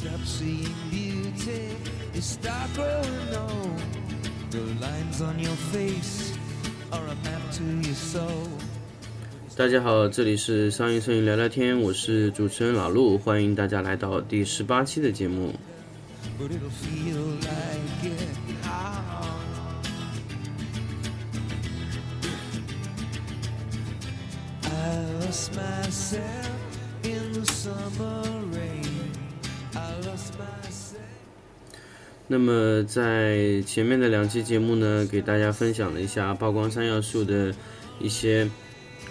stop seeing beauty, you start growing old. The lines on your face are a map to your soul. 大家好，这里是商业摄影聊聊天，我是主持人老陆，欢迎大家来到第十八期的节目。But it'll feel like it 那么在前面的两期节目呢，给大家分享了一下曝光三要素的一些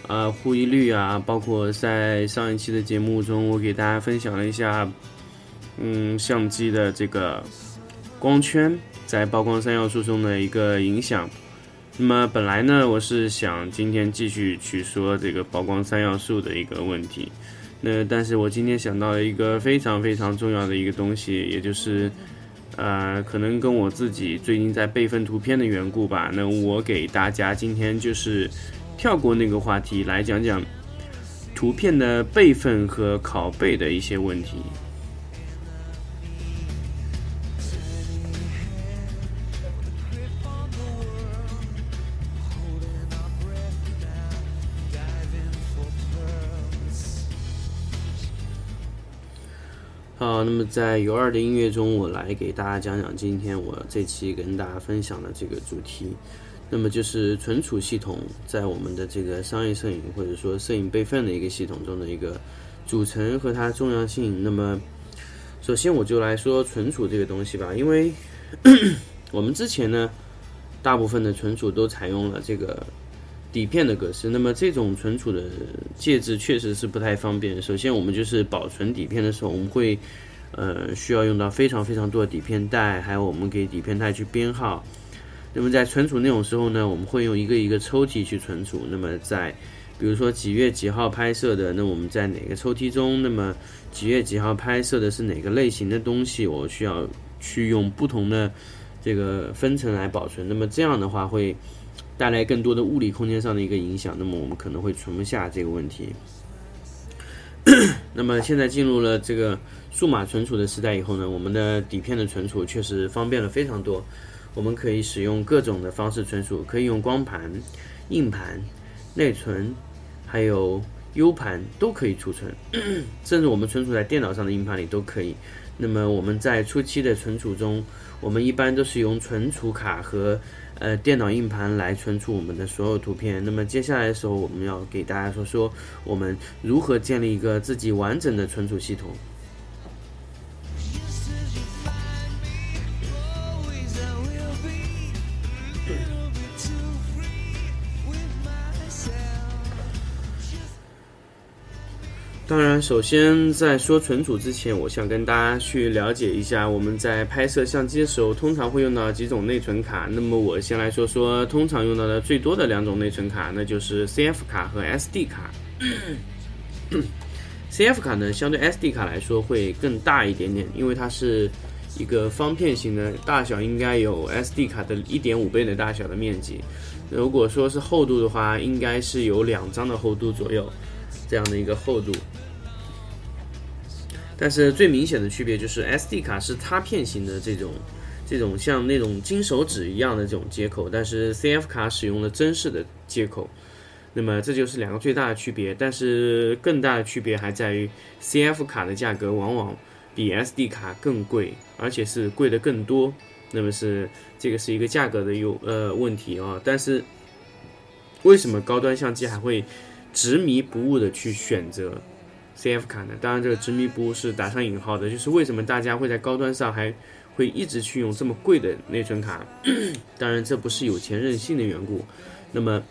啊护翼率啊，包括在上一期的节目中，我给大家分享了一下，嗯，相机的这个光圈在曝光三要素中的一个影响。那么本来呢，我是想今天继续去说这个曝光三要素的一个问题，那但是我今天想到了一个非常非常重要的一个东西，也就是。呃，可能跟我自己最近在备份图片的缘故吧。那我给大家今天就是跳过那个话题，来讲讲图片的备份和拷贝的一些问题。那么在有二的音乐中，我来给大家讲讲今天我这期跟大家分享的这个主题。那么就是存储系统在我们的这个商业摄影或者说摄影备份的一个系统中的一个组成和它重要性。那么首先我就来说存储这个东西吧，因为 我们之前呢，大部分的存储都采用了这个底片的格式，那么这种存储的介质确实是不太方便。首先，我们就是保存底片的时候，我们会呃需要用到非常非常多的底片袋，还有我们给底片袋去编号。那么在存储内容时候呢，我们会用一个一个抽屉去存储。那么在比如说几月几号拍摄的，那我们在哪个抽屉中？那么几月几号拍摄的是哪个类型的东西？我需要去用不同的这个分层来保存。那么这样的话会。带来更多的物理空间上的一个影响，那么我们可能会存不下这个问题。那么现在进入了这个数码存储的时代以后呢，我们的底片的存储确实方便了非常多。我们可以使用各种的方式存储，可以用光盘、硬盘、内存，还有 U 盘都可以储存，甚至我们存储在电脑上的硬盘里都可以。那么我们在初期的存储中，我们一般都是用存储卡和呃电脑硬盘来存储我们的所有图片。那么接下来的时候，我们要给大家说说我们如何建立一个自己完整的存储系统。当然，首先在说存储之前，我想跟大家去了解一下我们在拍摄相机的时候通常会用到几种内存卡。那么我先来说说通常用到的最多的两种内存卡，那就是 CF 卡和 SD 卡。CF 卡呢，相对 SD 卡来说会更大一点点，因为它是一个方片型的，大小应该有 SD 卡的1.5倍的大小的面积。如果说是厚度的话，应该是有两张的厚度左右，这样的一个厚度。但是最明显的区别就是 SD 卡是插片型的这种，这种像那种金手指一样的这种接口，但是 CF 卡使用了针式的接口。那么这就是两个最大的区别，但是更大的区别还在于 CF 卡的价格往往比 SD 卡更贵，而且是贵的更多。那么是这个是一个价格的有呃问题啊。但是为什么高端相机还会执迷不悟的去选择 CF 卡呢？当然，这个执迷不悟是打上引号的，就是为什么大家会在高端上还会一直去用这么贵的内存卡？当然，这不是有钱任性的缘故。那么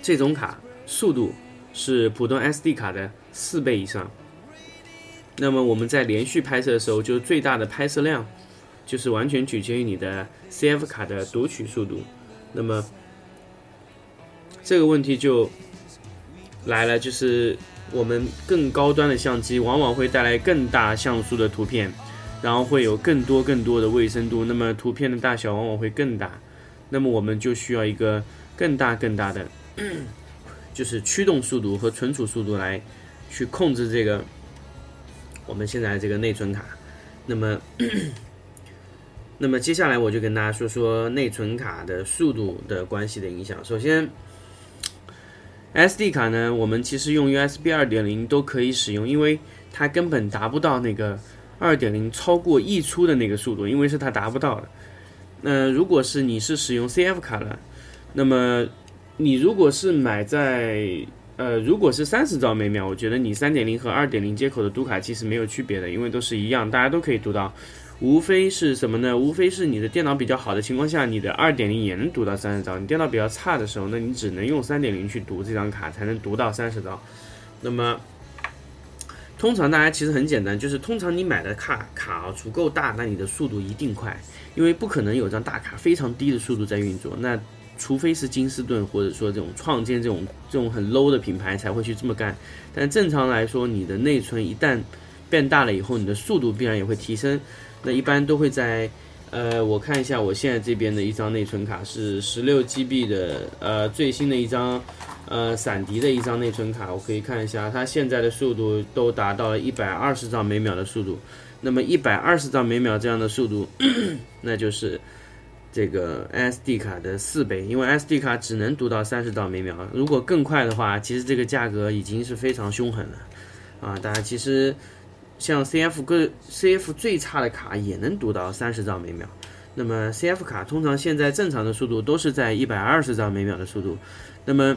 这种卡速度是普通 SD 卡的四倍以上。那么我们在连续拍摄的时候，就是最大的拍摄量，就是完全取决于你的 CF 卡的读取速度。那么这个问题就来了，就是我们更高端的相机往往会带来更大像素的图片，然后会有更多更多的卫生度，那么图片的大小往往会更大。那么我们就需要一个更大更大的，就是驱动速度和存储速度来去控制这个我们现在这个内存卡。那么，那么接下来我就跟大家说说内存卡的速度的关系的影响。首先，SD 卡呢，我们其实用 USB 二点零都可以使用，因为它根本达不到那个二点零超过溢出的那个速度，因为是它达不到的。那如果是你是使用 CF 卡的，那么你如果是买在呃，如果是三十兆每秒，我觉得你三点零和二点零接口的读卡器是没有区别的，因为都是一样，大家都可以读到。无非是什么呢？无非是你的电脑比较好的情况下，你的二点零也能读到三十兆；你电脑比较差的时候，那你只能用三点零去读这张卡，才能读到三十兆。那么，通常大家其实很简单，就是通常你买的卡卡啊足够大，那你的速度一定快，因为不可能有张大卡非常低的速度在运作。那除非是金斯顿或者说这种创建这种这种很 low 的品牌才会去这么干。但正常来说，你的内存一旦变大了以后，你的速度必然也会提升。那一般都会在，呃，我看一下我现在这边的一张内存卡是十六 GB 的，呃，最新的一张，呃，闪迪的一张内存卡，我可以看一下，它现在的速度都达到了一百二十兆每秒的速度。那么一百二十兆每秒这样的速度，那就是这个 SD 卡的四倍，因为 SD 卡只能读到三十兆每秒，如果更快的话，其实这个价格已经是非常凶狠了，啊，大家其实。像 CF 个 CF 最差的卡也能读到三十兆每秒，那么 CF 卡通常现在正常的速度都是在一百二十兆每秒的速度。那么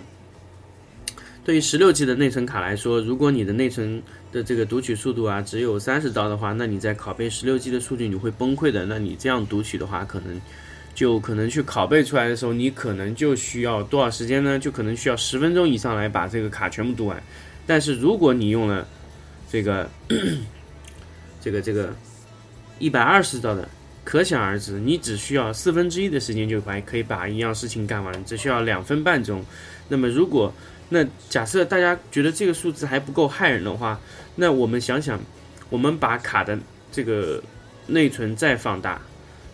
对于十六 G 的内存卡来说，如果你的内存的这个读取速度啊只有三十兆的话，那你在拷贝十六 G 的数据你会崩溃的。那你这样读取的话，可能就可能去拷贝出来的时候，你可能就需要多少时间呢？就可能需要十分钟以上来把这个卡全部读完。但是如果你用了这个，这个这个一百二十兆的，可想而知，你只需要四分之一的时间就把可以把一样事情干完，只需要两分半钟。那么如果那假设大家觉得这个数字还不够骇人的话，那我们想想，我们把卡的这个内存再放大，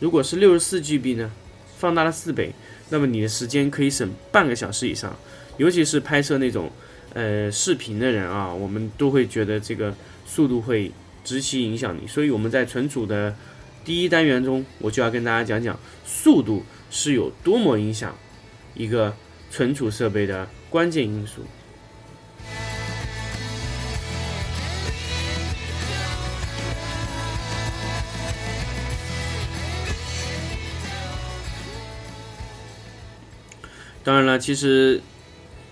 如果是六十四 GB 呢，放大了四倍，那么你的时间可以省半个小时以上，尤其是拍摄那种。呃，视频的人啊，我们都会觉得这个速度会直其影响你，所以我们在存储的第一单元中，我就要跟大家讲讲速度是有多么影响一个存储设备的关键因素。当然了，其实。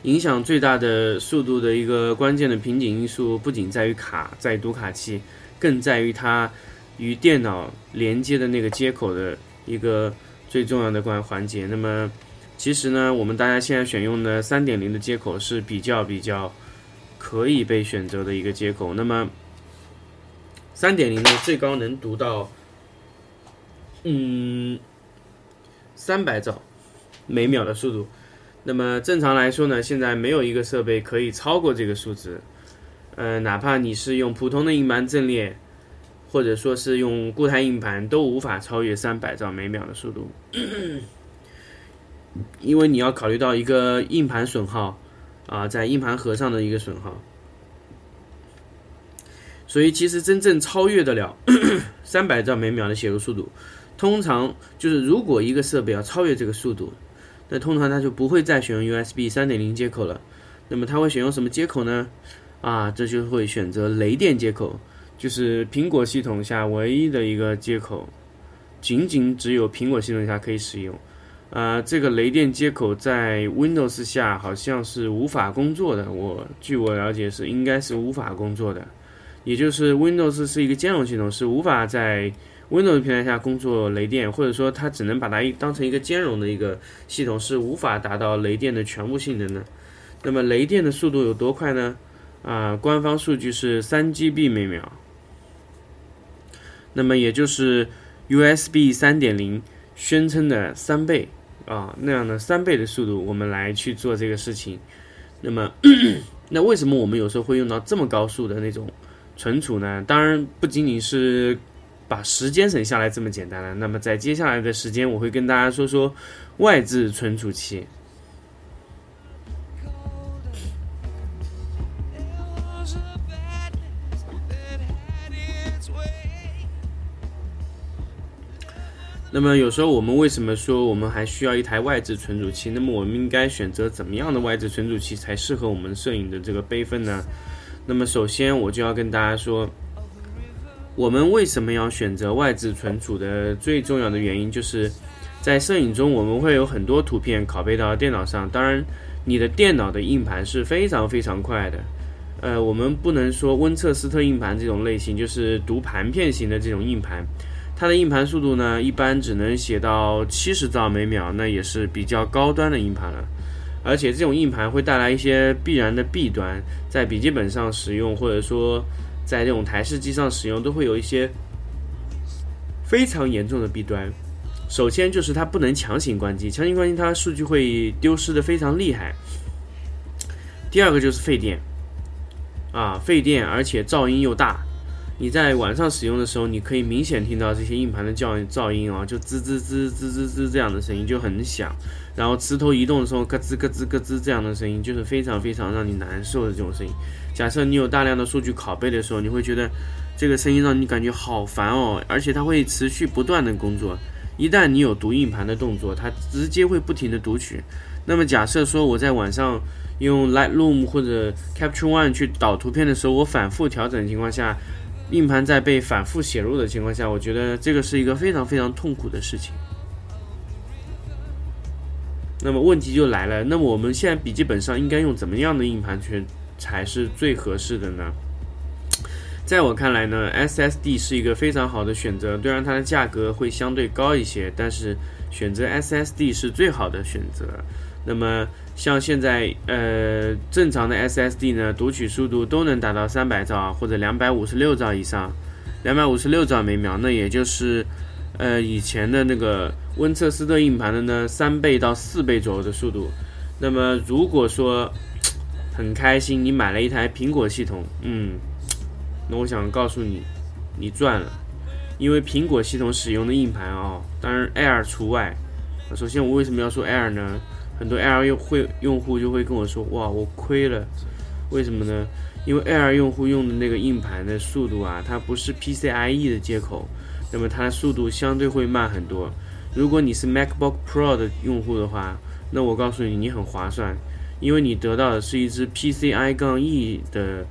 影响最大的速度的一个关键的瓶颈因素，不仅在于卡，在读卡器，更在于它与电脑连接的那个接口的一个最重要的关环节。那么，其实呢，我们大家现在选用的三点零的接口是比较比较可以被选择的一个接口。那么，三点零呢，最高能读到嗯三百兆每秒的速度。那么正常来说呢，现在没有一个设备可以超过这个数值，呃，哪怕你是用普通的硬盘阵列，或者说是用固态硬盘，都无法超越三百兆每秒的速度，因为你要考虑到一个硬盘损耗，啊，在硬盘盒上的一个损耗，所以其实真正超越得了三百兆每秒的写入速度，通常就是如果一个设备要超越这个速度。那通常它就不会再选用 USB 三点零接口了，那么它会选用什么接口呢？啊，这就会选择雷电接口，就是苹果系统下唯一的一个接口，仅仅只有苹果系统下可以使用。啊，这个雷电接口在 Windows 下好像是无法工作的，我据我了解是应该是无法工作的，也就是 Windows 是一个兼容系统，是无法在 Windows 平台下工作雷电，或者说它只能把它当成一个兼容的一个系统，是无法达到雷电的全部性能的。那么雷电的速度有多快呢？啊，官方数据是三 GB 每秒，那么也就是 USB 三点零宣称的三倍啊，那样的三倍的速度，我们来去做这个事情。那么，那为什么我们有时候会用到这么高速的那种存储呢？当然不仅仅是。把时间省下来这么简单了那么在接下来的时间我会跟大家说说外置存储器。那么有时候我们为什么说我们还需要一台外置存储器？那么我们应该选择怎么样的外置存储器才适合我们摄影的这个备份呢？那么首先我就要跟大家说我们为什么要选择外置存储的最重要的原因，就是在摄影中我们会有很多图片拷贝到电脑上，当然你的电脑的硬盘是非常非常快的。呃，我们不能说温彻斯特硬盘这种类型，就是读盘片型的这种硬盘，它的硬盘速度呢，一般只能写到七十兆每秒，那也是比较高端的硬盘了。而且这种硬盘会带来一些必然的弊端，在笔记本上使用，或者说在这种台式机上使用，都会有一些非常严重的弊端。首先就是它不能强行关机，强行关机它数据会丢失的非常厉害。第二个就是费电。啊，费电，而且噪音又大。你在晚上使用的时候，你可以明显听到这些硬盘的噪噪音啊，就滋滋滋滋滋滋这样的声音就很响。然后磁头移动的时候，咯吱咯吱咯吱这样的声音，就是非常非常让你难受的这种声音。假设你有大量的数据拷贝的时候，你会觉得这个声音让你感觉好烦哦，而且它会持续不断的工作。一旦你有读硬盘的动作，它直接会不停的读取。那么假设说我在晚上。用 Lightroom 或者 Capture One 去导图片的时候，我反复调整情况下，硬盘在被反复写入的情况下，我觉得这个是一个非常非常痛苦的事情。那么问题就来了，那么我们现在笔记本上应该用怎么样的硬盘去才是最合适的呢？在我看来呢，SSD 是一个非常好的选择，虽然它的价格会相对高一些，但是选择 SSD 是最好的选择。那么像现在呃正常的 SSD 呢，读取速度都能达到三百兆或者两百五十六兆以上，两百五十六兆每秒，那也就是呃以前的那个温彻斯特硬盘的呢三倍到四倍左右的速度。那么如果说很开心你买了一台苹果系统，嗯，那我想告诉你，你赚了，因为苹果系统使用的硬盘啊，当然 Air 除外。首先我为什么要说 Air 呢？很多 Air 用会用户就会跟我说：“哇，我亏了，为什么呢？因为 Air 用户用的那个硬盘的速度啊，它不是 PCIe 的接口，那么它的速度相对会慢很多。如果你是 MacBook Pro 的用户的话，那我告诉你，你很划算，因为你得到的是一支 PCI 杠 E 的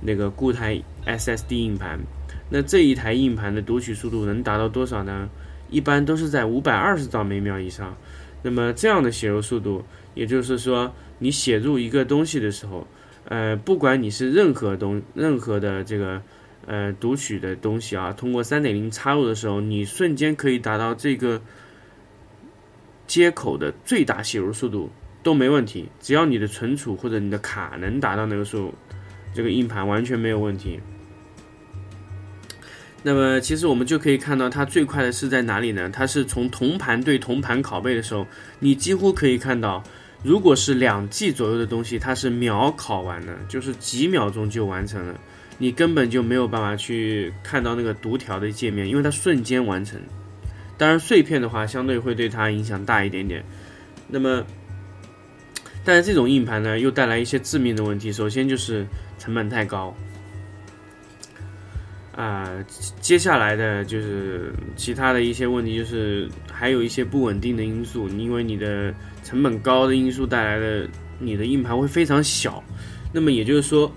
那个固态 SSD 硬盘。那这一台硬盘的读取速度能达到多少呢？一般都是在五百二十兆每秒以上。”那么这样的写入速度，也就是说，你写入一个东西的时候，呃，不管你是任何东任何的这个呃读取的东西啊，通过三点零插入的时候，你瞬间可以达到这个接口的最大写入速度都没问题，只要你的存储或者你的卡能达到那个数，这个硬盘完全没有问题。那么，其实我们就可以看到，它最快的是在哪里呢？它是从同盘对同盘拷贝的时候，你几乎可以看到，如果是两 G 左右的东西，它是秒拷完的，就是几秒钟就完成了，你根本就没有办法去看到那个读条的界面，因为它瞬间完成。当然，碎片的话，相对会对它影响大一点点。那么，但是这种硬盘呢，又带来一些致命的问题，首先就是成本太高。啊，接下来的就是其他的一些问题，就是还有一些不稳定的因素，因为你的成本高的因素带来的，你的硬盘会非常小，那么也就是说，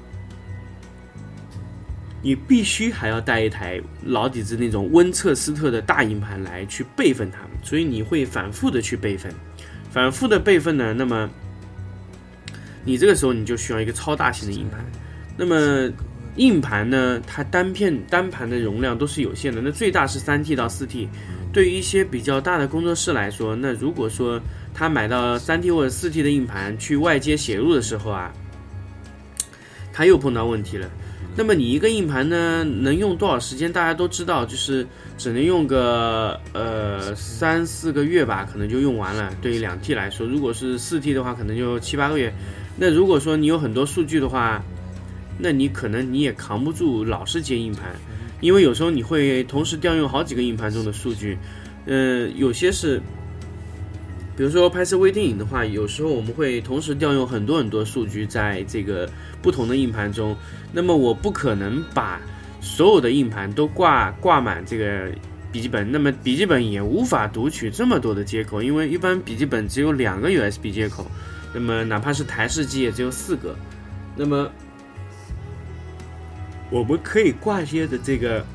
你必须还要带一台老底子那种温彻斯特的大硬盘来去备份它们，所以你会反复的去备份，反复的备份呢，那么你这个时候你就需要一个超大型的硬盘，那么。硬盘呢，它单片单盘的容量都是有限的，那最大是三 T 到四 T。对于一些比较大的工作室来说，那如果说他买到三 T 或者四 T 的硬盘去外接写入的时候啊，他又碰到问题了。那么你一个硬盘呢，能用多少时间？大家都知道，就是只能用个呃三四个月吧，可能就用完了。对于两 T 来说，如果是四 T 的话，可能就七八个月。那如果说你有很多数据的话，那你可能你也扛不住老是接硬盘，因为有时候你会同时调用好几个硬盘中的数据，嗯，有些是，比如说拍摄微电影的话，有时候我们会同时调用很多很多数据在这个不同的硬盘中，那么我不可能把所有的硬盘都挂挂满这个笔记本，那么笔记本也无法读取这么多的接口，因为一般笔记本只有两个 USB 接口，那么哪怕是台式机也只有四个，那么我们可以挂接的这个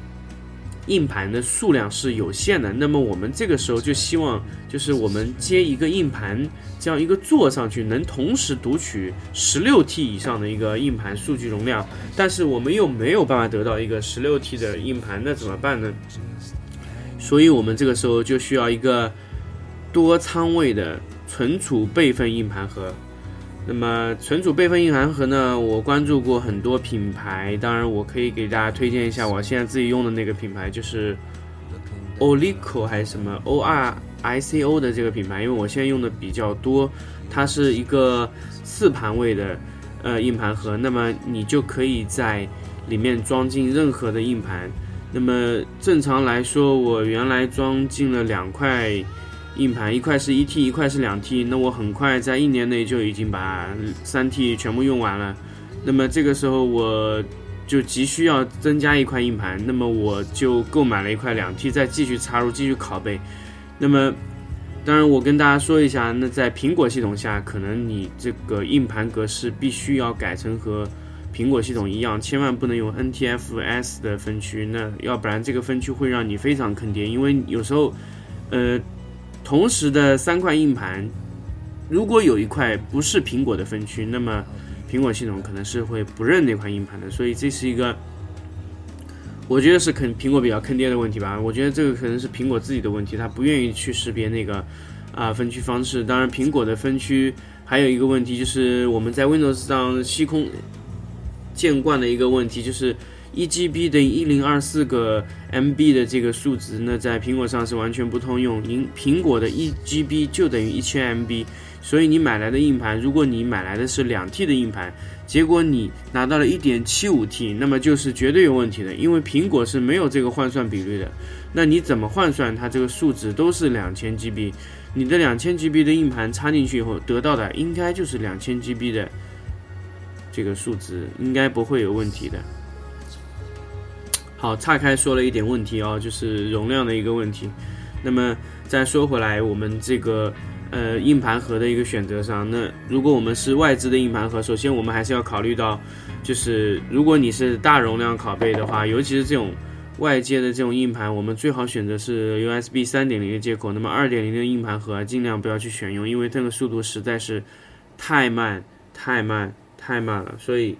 硬盘的数量是有限的，那么我们这个时候就希望，就是我们接一个硬盘这样一个座上去，能同时读取十六 T 以上的一个硬盘数据容量，但是我们又没有办法得到一个十六 T 的硬盘，那怎么办呢？所以我们这个时候就需要一个多仓位的存储备份硬盘盒。那么存储备份硬盘盒呢，我关注过很多品牌，当然我可以给大家推荐一下我现在自己用的那个品牌，就是 Olico 还是什么 O R I C O 的这个品牌，因为我现在用的比较多，它是一个四盘位的呃硬盘盒，那么你就可以在里面装进任何的硬盘。那么正常来说，我原来装进了两块硬盘，一块是一 T，一块是两 T。那我很快在一年内就已经把三 T 全部用完了。那么这个时候我就急需要增加一块硬盘，那么我就购买了一块两 T，再继续插入继续拷贝。那么当然我跟大家说一下，那在苹果系统下，可能你这个硬盘格式必须要改成和苹果系统一样，千万不能用 NTFS 的分区，那要不然这个分区会让你非常坑爹。因为有时候，呃，同时的三块硬盘，如果有一块不是苹果的分区，那么苹果系统可能是会不认那块硬盘的。所以这是一个，我觉得是坑苹果比较坑爹的问题吧。我觉得这个可能是苹果自己的问题，它不愿意去识别那个啊分区方式。当然，苹果的分区还有一个问题就是我们在 Windows 上吸空。见惯的一个问题就是一 GB 等于一零二四个 MB 的这个数值呢，在苹果上是完全不通用。因苹果的一 GB 就等于一千 MB，所以你买来的硬盘，如果你买来的是两 T 的硬盘，结果你拿到了一点七五 T，那么就是绝对有问题的，因为苹果是没有这个换算比率的。那你怎么换算它这个数值都是两千 GB，你的两千 GB 的硬盘插进去以后得到的应该就是两千 GB 的。这个数值应该不会有问题的。好，岔开说了一点问题啊，就是容量的一个问题。那么再说回来，我们这个呃硬盘盒的一个选择上，那如果我们是外置的硬盘盒，首先我们还是要考虑到，就是如果你是大容量拷贝的话，尤其是这种外接的这种硬盘，我们最好选择是 USB 三点零的接口。那么二点零的硬盘盒尽量不要去选用，因为这个速度实在是太慢太慢。太慢了，所以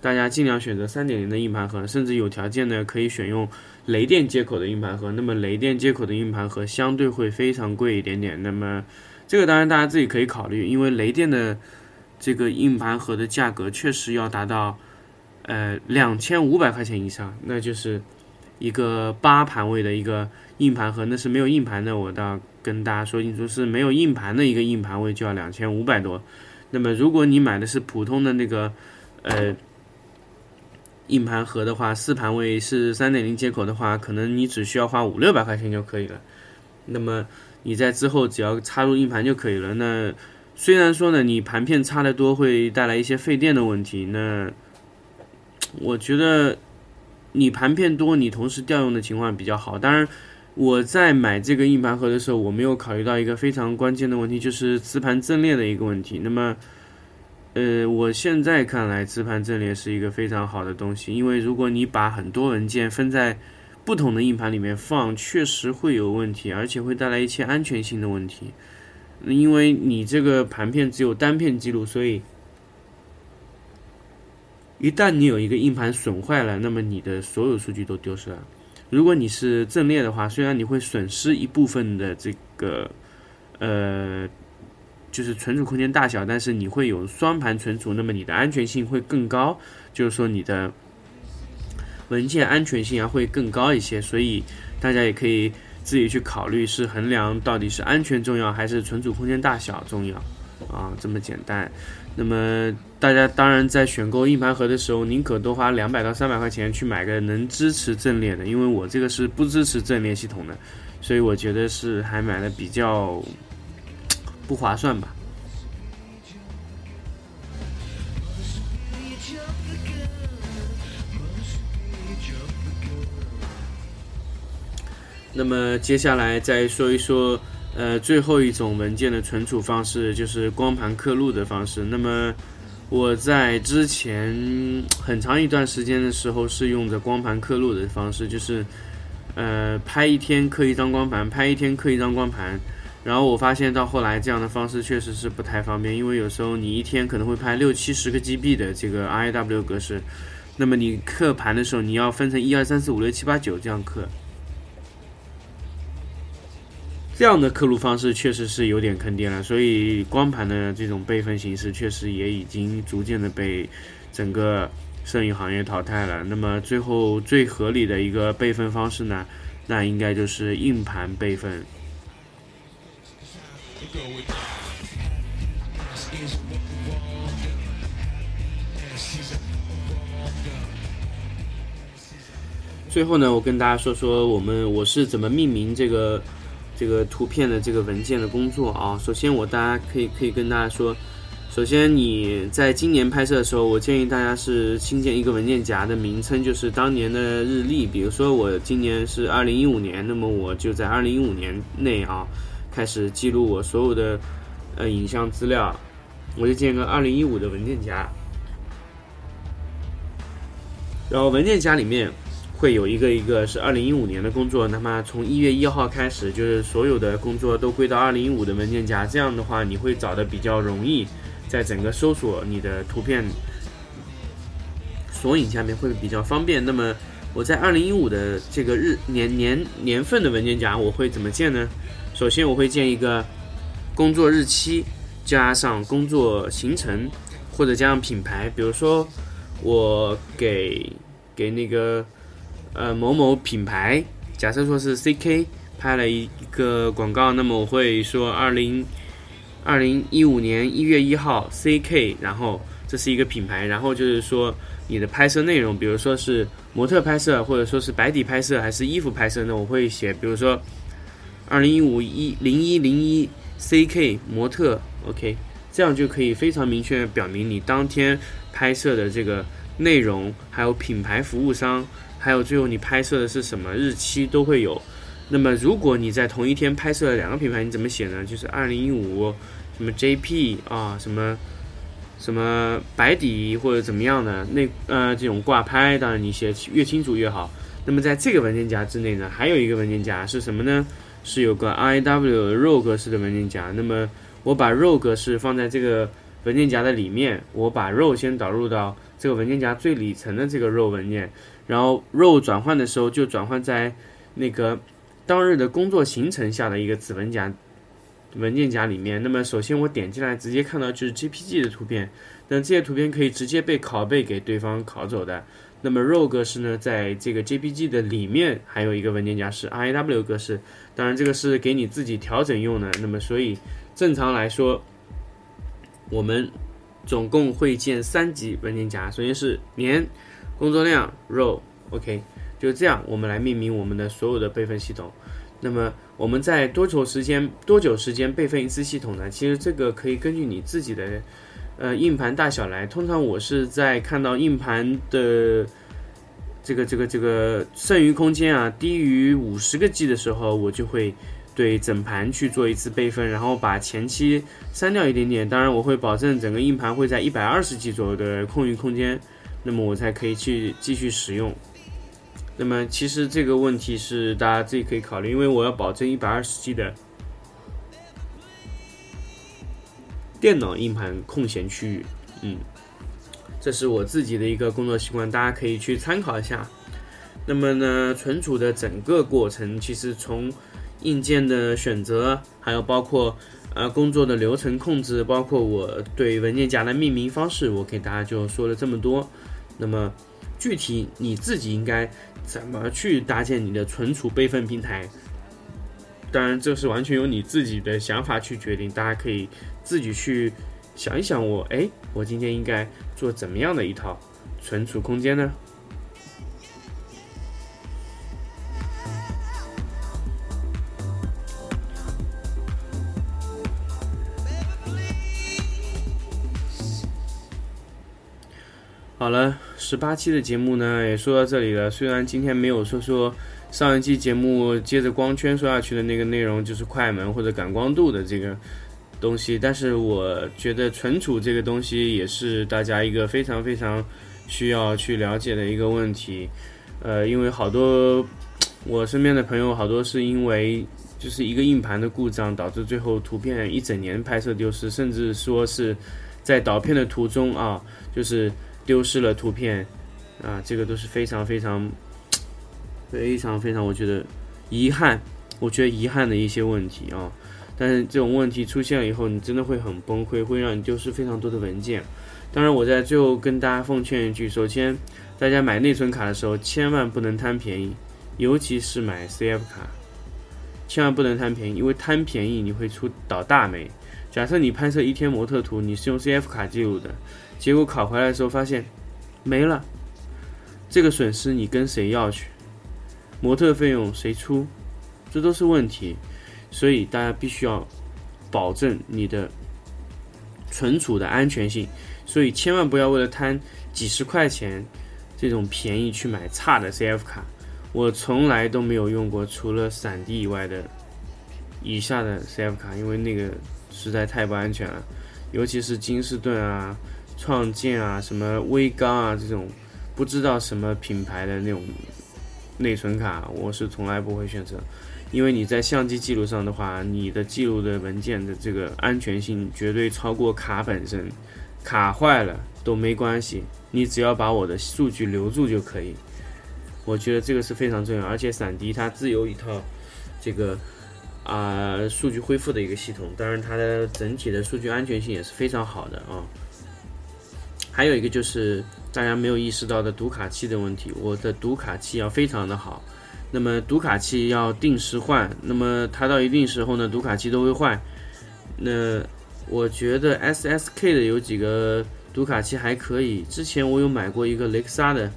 大家尽量选择三点零的硬盘盒，甚至有条件呢可以选用雷电接口的硬盘盒。那么雷电接口的硬盘盒相对会非常贵一点点。那么这个当然大家自己可以考虑，因为雷电的这个硬盘盒的价格确实要达到呃两千五百块钱以上，那就是一个八盘位的一个硬盘盒，那是没有硬盘的。我倒跟大家说清楚，是没有硬盘的一个硬盘位就要两千五百多。那么，如果你买的是普通的那个，呃，硬盘盒的话，四盘位是三点零接口的话，可能你只需要花五六百块钱就可以了。那么你在之后只要插入硬盘就可以了。那虽然说呢，你盘片插的多会带来一些费电的问题，那我觉得你盘片多，你同时调用的情况比较好。当然。我在买这个硬盘盒的时候，我没有考虑到一个非常关键的问题，就是磁盘阵列的一个问题。那么，呃，我现在看来，磁盘阵列是一个非常好的东西，因为如果你把很多文件分在不同的硬盘里面放，确实会有问题，而且会带来一些安全性的问题。因为你这个盘片只有单片记录，所以一旦你有一个硬盘损坏了，那么你的所有数据都丢失了。如果你是阵列的话，虽然你会损失一部分的这个，呃，就是存储空间大小，但是你会有双盘存储，那么你的安全性会更高，就是说你的文件安全性啊会更高一些。所以大家也可以自己去考虑，是衡量到底是安全重要还是存储空间大小重要啊，这么简单。那么大家当然在选购硬盘盒的时候，宁可多花两百到三百块钱去买个能支持阵列的，因为我这个是不支持阵列系统的，所以我觉得是还买的比较不划算吧。那么接下来再说一说，呃，最后一种文件的存储方式就是光盘刻录的方式。那么我在之前很长一段时间的时候是用着光盘刻录的方式，就是呃拍一天刻一张光盘，拍一天刻一张光盘。然后我发现到后来这样的方式确实是不太方便，因为有时候你一天可能会拍六七十个 GB 的这个 RAW 格式，那么你刻盘的时候你要分成一二三四五六七八九这样刻。这样的刻录方式确实是有点坑爹了，所以光盘的这种备份形式确实也已经逐渐的被整个摄影行业淘汰了。那么最后最合理的一个备份方式呢，那应该就是硬盘备份。最后呢，我跟大家说说我们我是怎么命名这个这个图片的这个文件的工作啊。首先，我大家可以可以跟大家说，首先你在今年拍摄的时候，我建议大家是新建一个文件夹的名称，就是当年的日历。比如说我今年是二零一五年，那么我就在二零一五年内啊开始记录我所有的呃影像资料，我就建个二零一五的文件夹。然后文件夹里面会有一个一个是二零一五年的工作，那么从一月一号开始，就是所有的工作都归到二零一五的文件夹。这样的话，你会找的比较容易，在整个搜索你的图片索引下面会比较方便。那么我在二零一五的这个日年年年份的文件夹，我会怎么建呢？首先我会建一个工作日期加上工作行程，或者加上品牌，比如说。我给给那个呃某某品牌，假设说是 CK 拍了一一个广告，那么我会说二零二零一五年一月一号 CK，然后这是一个品牌，然后就是说你的拍摄内容，比如说是模特拍摄，或者说是白底拍摄，还是衣服拍摄，那我会写，比如说二零一五一零一零一 CK 模特，OK，这样就可以非常明确表明你当天。拍摄的这个内容，还有品牌服务商，还有最后你拍摄的是什么日期都会有。那么如果你在同一天拍摄了两个品牌，你怎么写呢？就是二零一五什么 JP 啊，什么什么白底或者怎么样的那呃这种挂拍，当然你写越清楚越好。那么在这个文件夹之内呢，还有一个文件夹是什么呢？是有个 RAW RAW 格式的文件夹。那么我把 RAW 格式放在这个。文件夹的里面，我把 RAW 先导入到这个文件夹最里层的这个 RAW 文件，然后 RAW 转换的时候就转换在那个当日的工作行程下的一个子文夹文件夹里面。那么首先我点进来直接看到就是 JPG 的图片，那这些图片可以直接被拷贝给对方拷走的。那么 RAW 格式呢，在这个 JPG 的里面还有一个文件夹是 RAW 格式，当然这个是给你自己调整用的。那么所以正常来说。我们总共会建三级文件夹，首先是年、工作量、row，OK，就这样，我们来命名我们的所有的备份系统。那么我们在多久时间多久时间备份一次系统呢？其实这个可以根据你自己的呃硬盘大小来。通常我是在看到硬盘的这个这个这个剩余空间啊低于五十个 G 的时候，我就会。对整盘去做一次备份，然后把前期删掉一点点。当然，我会保证整个硬盘会在一百二十 G 左右的空余空间，那么我才可以去继续使用。那么其实这个问题是大家自己可以考虑，因为我要保证一百二十 G 的电脑硬盘空闲区域。嗯，这是我自己的一个工作习惯，大家可以去参考一下。那么呢，存储的整个过程其实从硬件的选择，还有包括呃工作的流程控制，包括我对文件夹的命名方式，我给大家就说了这么多。那么具体你自己应该怎么去搭建你的存储备份平台？当然，这是完全由你自己的想法去决定。大家可以自己去想一想，我哎，我今天应该做怎么样的一套存储空间呢？好了，十八期的节目呢也说到这里了。虽然今天没有说说上一期节目接着光圈说下去的那个内容就是快门或者感光度的这个东西，但是我觉得存储这个东西也是大家一个非常非常需要去了解的一个问题。呃，因为好多我身边的朋友好多是因为就是一个硬盘的故障，导致最后图片一整年拍摄丢失，甚至说是在导片的途中啊，就是丢失了图片啊，这个都是非常非常非常非常，我觉得遗憾，我觉得遗憾的一些问题啊。但是这种问题出现了以后，你真的会很崩溃，会让你丢失非常多的文件。当然，我在最后跟大家奉劝一句：首先，大家买内存卡的时候，千万不能贪便宜，尤其是买 CF 卡，千万不能贪便宜，因为贪便宜你会出倒大霉。假设你拍摄一天模特图，你是用 CF 卡记录的，结果拷回来的时候发现没了，这个损失你跟谁要去？模特费用谁出？这都是问题。所以大家必须要保证你的存储的安全性，所以千万不要为了贪几十块钱这种便宜去买差的 CF 卡。我从来都没有用过除了闪迪以外的以下的 CF 卡，因为那个实在太不安全了，尤其是金士顿啊、创建啊、什么微刚啊这种不知道什么品牌的那种内存卡，我是从来不会选择。因为你在相机记录上的话，你的记录的文件的这个安全性绝对超过卡本身，卡坏了都没关系，你只要把我的数据留住就可以。我觉得这个是非常重要，而且闪迪它自有一套这个啊、数据恢复的一个系统，当然它的整体的数据安全性也是非常好的啊。还有一个就是大家没有意识到的读卡器的问题，我的读卡器要非常的好。那么读卡器要定时换，那么它到一定时候呢，读卡器都会坏。那我觉得 SSK 的有几个读卡器还可以，之前我有买过一个雷克萨的，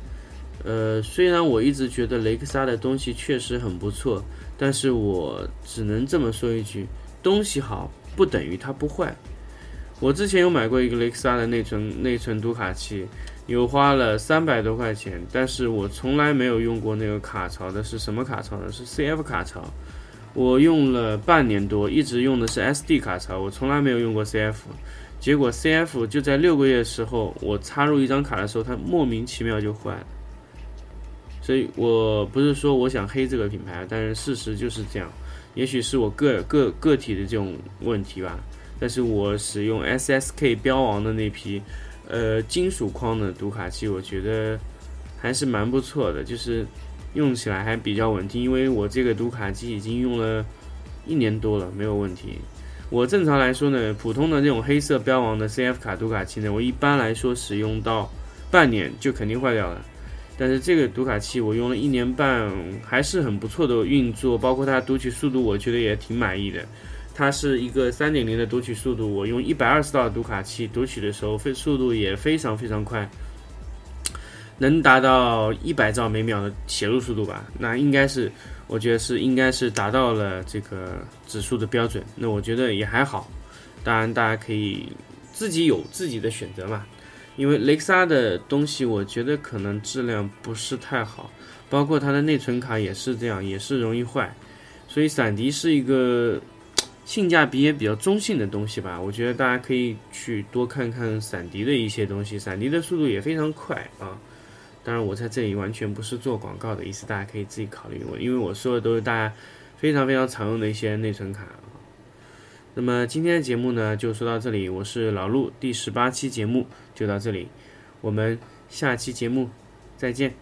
呃，虽然我一直觉得雷克萨的东西确实很不错，但是我只能这么说一句，东西好不等于它不坏。我之前有买过一个雷克萨的内存内存读卡器，有花了三百多块钱，但是我从来没有用过那个卡槽的，是什么卡槽呢？是 CF 卡槽。我用了半年多，一直用的是 SD 卡槽，我从来没有用过 CF。结果 CF 就在六个月的时候，我插入一张卡的时候，它莫名其妙就坏了。所以我不是说我想黑这个品牌，但是事实就是这样。也许是我个个个体的这种问题吧。但是我使用 SSK 标王的那批，呃，金属框的读卡器，我觉得还是蛮不错的，就是用起来还比较稳定。因为我这个读卡器已经用了一年多了，没有问题。我正常来说呢，普通的这种黑色标王的 CF 卡读卡器呢，我一般来说使用到半年就肯定坏掉了。但是这个读卡器我用了一年半，还是很不错的运作，包括它读取速度，我觉得也挺满意的。它是一个三点零的读取速度，我用一百二十兆读卡器读取的时候，非速度也非常非常快，能达到一百兆每秒的写入速度吧？那应该是，我觉得是应该是达到了这个指数的标准。那我觉得也还好，当然大家可以自己有自己的选择嘛。因为雷克萨的东西，我觉得可能质量不是太好，包括它的内存卡也是这样，也是容易坏。所以闪迪是一个性价比也比较中性的东西吧，我觉得大家可以去多看看闪迪的一些东西，闪迪的速度也非常快啊。当然，我在这里完全不是做广告的意思，大家可以自己考虑我，因为我说的都是大家非常非常常用的一些内存卡。那么今天的节目呢，就说到这里，我是老陆，第十八期节目就到这里，我们下期节目再见。